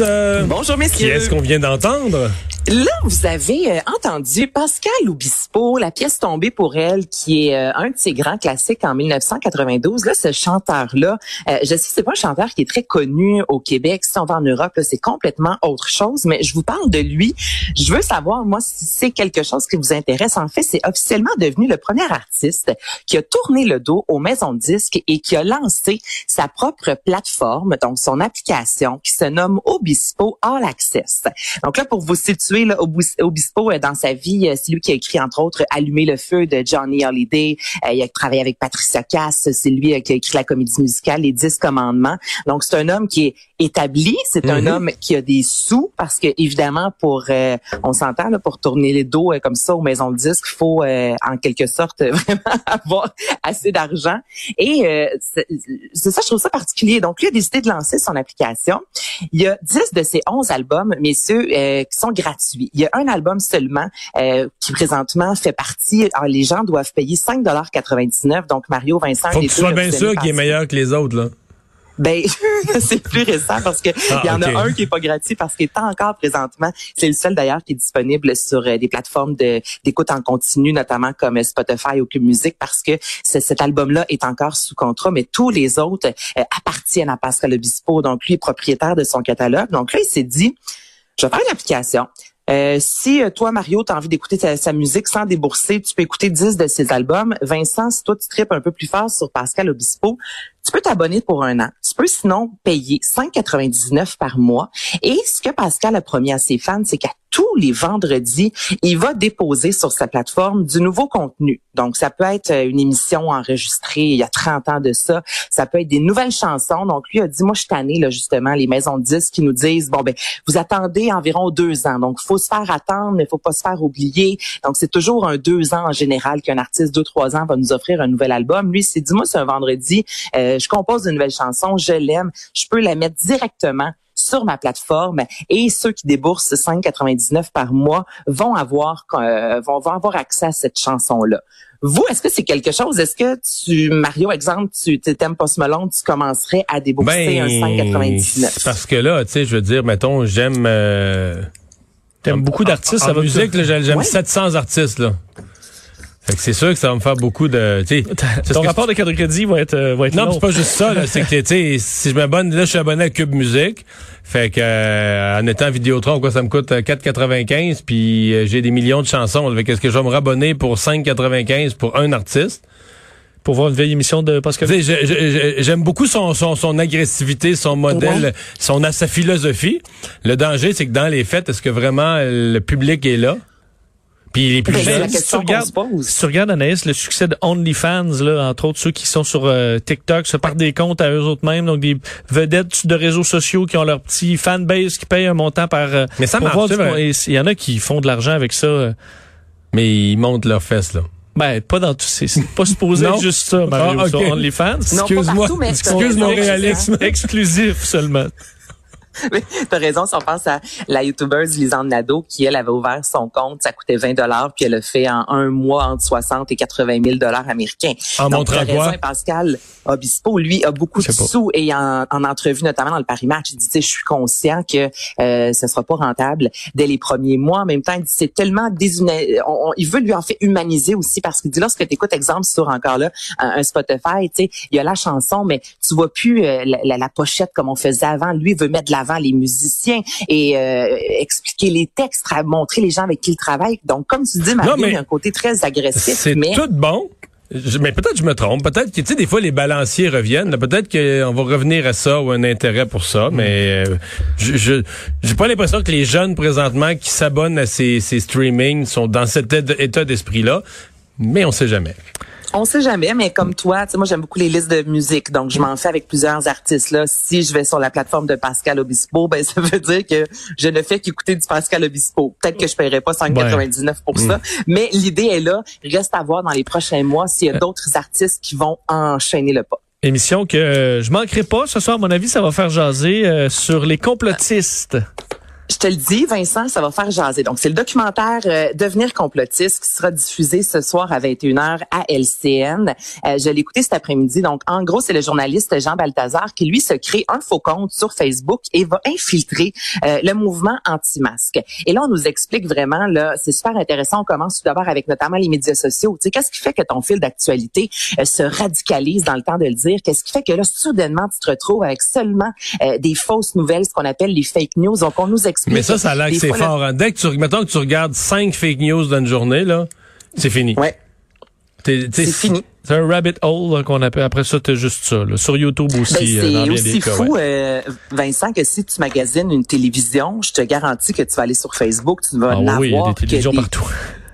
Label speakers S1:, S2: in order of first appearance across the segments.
S1: Euh,
S2: Bonjour
S1: qui
S2: messieurs.
S1: est-ce qu'on vient d'entendre?
S2: Là, vous avez euh, entendu Pascal Obispo, la pièce tombée pour elle, qui est euh, un de ses grands classiques en 1992. Là, ce chanteur-là, euh, je sais, c'est pas un chanteur qui est très connu au Québec. Si on va en Europe, c'est complètement autre chose. Mais je vous parle de lui. Je veux savoir, moi, si c'est quelque chose qui vous intéresse. En fait, c'est officiellement devenu le premier artiste qui a tourné le dos aux maisons de disques et qui a lancé sa propre plateforme, donc son application, qui se nomme Obispo All Access. Donc là, pour vous situer, là, Obis- Obispo, euh, dans sa vie, euh, c'est lui qui a écrit, entre autres, Allumer le feu de Johnny Hallyday. Euh, il a travaillé avec Patricia Cass. C'est lui qui a écrit la comédie musicale Les Dix Commandements. Donc, c'est un homme qui est établi. C'est un
S1: Mhm.
S2: homme qui a des sous parce que, évidemment, pour, euh, on s'entend, là, pour tourner les dos euh, comme ça aux maisons de disques, il faut, euh, en quelque sorte, vraiment avoir assez d'argent. Et euh, c'est ça, je trouve ça particulier. Donc, lui a décidé de lancer son application. Il y a 10 de ses 11 albums, messieurs, euh, qui sont gratuits. Il y a un album seulement euh, qui présentement fait partie. Alors, les gens doivent payer 5,99 Donc, Mario, Vincent,
S1: Faut que tu sois bien sûr qu'il est meilleur que les autres, là.
S2: Ben, c'est plus récent parce que
S1: Ah,
S2: il y en a un qui est pas gratuit parce qu'il est encore présentement. C'est le seul d'ailleurs qui est disponible sur euh, des plateformes de d'écoute en continu, notamment comme euh, Spotify ou Cube Music, parce que ce- cet album-là est encore sous contrat, mais tous les autres euh, appartiennent à Pascal Obispo. Donc lui est propriétaire de son catalogue. Donc là, il s'est dit, je vais faire une application. Euh, si euh, toi, Mario, tu as envie d'écouter sa, musique sans débourser, tu peux écouter 10 de ses albums. Vincent, si toi, tu tripes un peu plus fort sur Pascal Obispo, tu peux t'abonner pour un an. Tu peux sinon payer 5,99 par mois. Et ce que Pascal a promis à ses fans, c'est qu'à tous les vendredis, il va déposer sur sa plateforme du nouveau contenu. Donc, ça peut être euh, une émission enregistrée il y a 30 ans de ça. Ça peut être des nouvelles chansons. Donc, lui a dit, moi, je suis tanné, là, justement, les maisons de disques qui nous disent, bon, ben, vous attendez environ deux ans. Donc, faut se faire attendre, mais faut pas se faire oublier. Donc, c'est toujours un deux ans en général qu'un artiste, deux, trois ans, va nous offrir un nouvel album. Lui, il s'est dit, moi, c'est un vendredi, euh, je compose une nouvelle chanson, je l'aime, je peux la mettre directement sur ma plateforme et ceux qui déboursent 5,99 par mois vont avoir euh, vont, vont avoir accès à cette chanson là. Vous, est-ce que c'est quelque chose? Est-ce que tu Mario exemple, tu t'aimes Post Malone, tu commencerais à débourser un 5,99
S1: Ben, c'est parce que là, tu sais, je veux dire, mettons, j'aime... Euh,
S3: T'aimes beaucoup d'artistes, va
S1: musique, là, j'aime j'aime
S2: Ouais.
S1: 700 artistes, là. Fait que c'est sûr que ça va me faire beaucoup de... tu sais, c'est
S3: Ton rapport de carte de crédit va être, euh, va être
S1: Non, c'est pas juste ça, là. C'est que, tu sais, si je m'abonne, là, je suis abonné à Cube Musique. Fait que, euh, en étant Vidéotron, quoi, ça me coûte euh, 4,95 puis euh, j'ai des millions de chansons. Fait que, est-ce que je vais me rabonner pour 5,95 pour un artiste?
S3: Pour voir une vieille émission de Pascal?
S1: Je- je- je- j'aime beaucoup son, son, son agressivité, son modèle, son, sa philosophie. Le danger, c'est que dans les fêtes, est-ce que vraiment euh, le public est là? Puis les plus jeunes,
S2: la
S3: si tu regardes-
S2: se pose.
S3: Si tu regardes, Anaïs, le succès de OnlyFans, là, entre autres ceux qui sont sur euh, TikTok, se partent des comptes à eux autres mêmes, donc des vedettes de réseaux sociaux qui ont leur petit fanbase qui payent un montant par... euh,
S1: Mais ça
S3: pour
S1: marche,
S3: Il y en a qui font de l'argent avec ça. euh,
S1: mais ils montent leurs fesses, là.
S3: Ben, pas dans tout. C'est c'est pas supposé être juste ça, Mario,
S1: Ah, ok.
S3: sur OnlyFans.
S2: Non, pas
S1: Excuse-moi,
S2: partout, mais
S1: excuse mon réalisme.
S3: Exclusif seulement.
S2: T'as raison, si on pense à la youtubeuse Lisanne Nadeau, qui, elle, avait ouvert son compte, ça coûtait 20 dollars, puis elle a fait en un mois entre 60 et 80 000 dollars américains.
S1: En
S2: Donc,
S1: montrant
S2: t'as
S1: quoi?
S2: raison, Pascal Obispo, lui, a beaucoup de
S3: pas.
S2: sous et en, en entrevue, notamment dans le Paris Match, il dit, tu sais, je suis conscient que euh, ce sera pas rentable dès les premiers mois. En même temps, il dit, c'est tellement déshumanisé. il veut lui en fait humaniser aussi parce qu'il dit, lorsque tu écoutes, exemple, sur encore là, un, un Spotify, tu sais, il y a la chanson, mais tu vois plus euh, la, la- la pochette comme on faisait avant. Lui, il veut mettre de l'avant les musiciens et euh, expliquer les textes, montrer les gens avec qui il travaille. Donc, comme tu dis, Marie, il y a un côté très agressif,
S1: C'est
S2: mais
S1: tout bon. Je- mais peut-être je me trompe. Peut-être que, tu sais, des fois, les balanciers reviennent. Peut-être qu'on va revenir à ça ou un intérêt pour ça. Mais euh, je j'ai pas l'impression que les jeunes, présentement, qui s'abonnent à ces, ces streamings sont dans cet état- état d'esprit-là. Mais on sait jamais.
S2: On sait jamais, mais comme toi, tu sais, moi j'aime beaucoup les listes de musique, donc je m'en fais avec plusieurs artistes là. Si je vais sur la plateforme de Pascal Obispo, ben ça veut dire que je ne fais qu'écouter du Pascal Obispo. Peut-être que je paierai pas 5,99 pour ça, mais l'idée est là. Reste à voir dans les prochains mois s'il y a d'autres artistes qui vont enchaîner le pas.
S3: Émission que euh, je manquerai pas. Ce soir, à mon avis, ça va faire jaser euh, sur les complotistes.
S2: Je te le dis, Vincent, ça va faire jaser. Donc, c'est le documentaire euh, Devenir complotiste qui sera diffusé ce soir à 21h à LCN. Euh, je l'ai écouté cet après-midi. Donc, en gros, c'est le journaliste Jean Balthazar qui, lui, se crée un faux compte sur Facebook et va infiltrer euh, le mouvement anti-masque. Et là, on nous explique vraiment, là, c'est super intéressant. On commence tout d'abord avec notamment les médias sociaux. Tu sais, qu'est-ce qui fait que ton fil d'actualité euh, se radicalise dans le temps de le dire? Qu'est-ce qui fait que là, soudainement, tu te retrouves avec seulement euh, des fausses nouvelles, ce qu'on appelle les fake news? Donc, on nous
S1: Mais ça, ça a l'air que
S2: des
S1: c'est fort. hein. Dès que tu, mettons que tu regardes cinq fake news dans une journée, là, c'est fini.
S2: Ouais, c'est fini.
S3: C'est un rabbit hole qu'on appelle. Après ça, t'as juste ça. là. Sur YouTube
S2: Ben,
S3: aussi. dans
S2: c'est aussi
S3: cas,
S2: fou,
S3: ouais.
S2: euh, Vincent, que si tu magasines une télévision, je te garantis que tu vas aller sur Facebook, tu vas
S3: Ah
S2: en
S3: oui, il y a des télévisions
S2: des
S3: partout.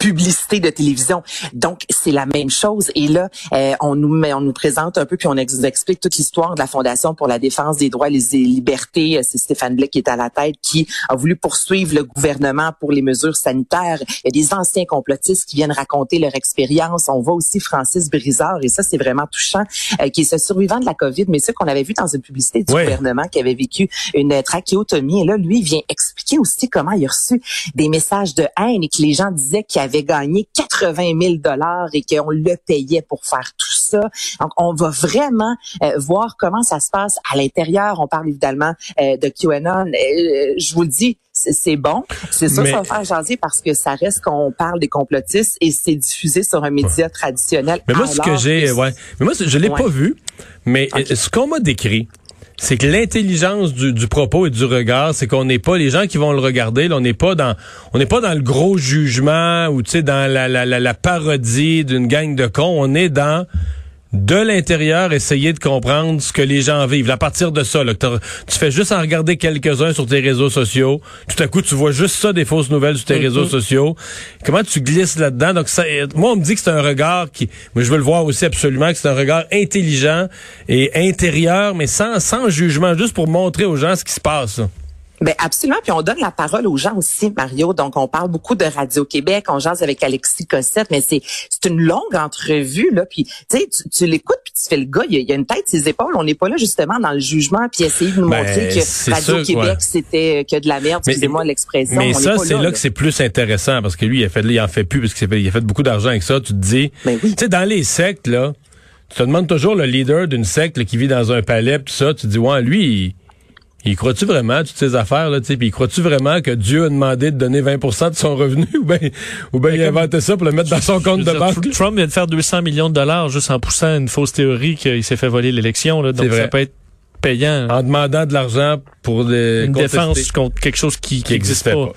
S2: Publicités de télévision. Donc, c'est la même chose. Et là, euh, on nous met, on nous présente un peu, puis on ex- explique toute l'histoire de la Fondation pour la défense des droits et les libertés. Euh, C'est Stéphane Blais qui est à la tête, qui a voulu poursuivre le gouvernement pour les mesures sanitaires. Il y a des anciens complotistes qui viennent raconter leur expérience. On voit aussi Francis Brizard, et ça, c'est vraiment touchant, euh, qui est ce survivant de la COVID, mais ce qu'on avait vu dans une publicité du gouvernement qui avait vécu une trachéotomie. Et là, lui, il vient expliquer aussi comment il a reçu des messages de haine et que les gens disaient qu'il avait gagné 80 000 dollars et qu'on le payait pour faire tout ça. Donc, on va vraiment euh, voir comment ça se passe à l'intérieur. On parle évidemment euh, de QAnon. Euh, je vous le dis, c'est bon. C'est ça,
S1: Mais-
S2: ça va faire jaser parce que ça reste qu'on parle des complotistes et c'est diffusé sur un média traditionnel.
S1: Mais moi, ce que j'ai, ouais. Mais moi, je l'ai
S2: Ouais.
S1: pas vu. Mais ce qu'on m'a décrit, c'est que l'intelligence du, propos et du regard, c'est qu'on n'est pas les gens qui vont le regarder. Là, on n'est pas dans, on n'est pas dans le gros jugement ou tu sais dans la, la, la, la parodie d'une gang de cons. On est dans de l'intérieur, essayer de comprendre ce que les gens vivent. À partir de ça, là, tu fais juste en regarder quelques-uns sur tes réseaux sociaux. Tout à coup, tu vois juste ça, des fausses nouvelles sur tes réseaux sociaux. Comment tu glisses là-dedans? Donc, ça, euh, moi, on me dit que c'est un regard qui, moi, je veux le voir aussi absolument, que c'est un regard intelligent et intérieur, mais sans, sans jugement, juste pour montrer aux gens ce qui se passe. là.
S2: Ben absolument, puis on donne la parole aux gens aussi, Mario. Donc on parle beaucoup de Radio Québec, on jase avec Alexis Cossette, mais c'est c'est une longue entrevue là. Puis tu sais, tu, tu l'écoutes puis tu fais le gars, il y a, a une tête ses épaules. On n'est pas là justement dans le jugement puis essayer de nous
S1: Ben,
S2: montrer que Radio Québec
S1: ouais.
S2: c'était que de la merde. Excusez-moi l'expression.
S1: Mais
S2: on
S1: ça, c'est là,
S2: là.
S1: que c'est plus intéressant parce que lui, il a fait, il en fait plus parce qu'il a fait beaucoup d'argent avec ça. Tu te dis,
S2: Ben oui.
S1: tu sais, dans les sectes là, tu te demandes toujours le leader d'une secte là, qui vit dans un palais, pis tout ça. Tu te dis, ouais, lui. Il, il croit-tu vraiment toutes ces affaires là, tu sais, puis il croit-tu vraiment que Dieu a demandé de donner 20% de son revenu? Ou bien ou ben il a inventé ça pour le mettre dans son compte de
S3: dire,
S1: banque?
S3: Trump vient de faire 200 millions de dollars juste en poussant une fausse théorie qu'il s'est fait voler l'élection. là. Donc,
S1: vrai.
S3: ça peut être payant.
S1: En demandant de l'argent pour des
S3: une défense contre quelque chose qui
S1: qui
S3: pas.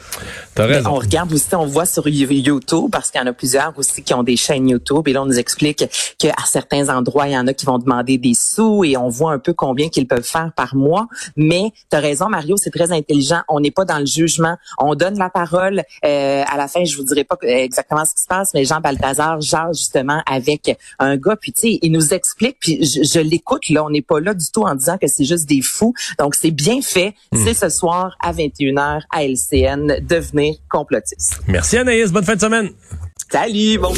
S1: Raison.
S2: on regarde aussi, on voit sur You- YouTube, parce qu'il y en a plusieurs aussi qui ont des chaînes YouTube, et là, on nous explique qu'à certains endroits, il y en a qui vont demander des sous, et on voit un peu combien qu'ils peuvent faire par mois. Mais tu as raison, Mario, c'est très intelligent. On n'est pas dans le jugement. On donne la parole. Euh, à la fin, je vous dirai pas exactement ce qui se passe, mais Jean Balthazar jase justement avec un gars, puis tu sais, il nous explique, puis je, je l'écoute, là, on n'est pas là du tout en disant que c'est juste des fous. Donc, c'est bien fait. C'est ce soir à 21h à LCN, devenir complotiste.
S1: Merci Anaïs, bonne fin de semaine.
S2: Salut, bon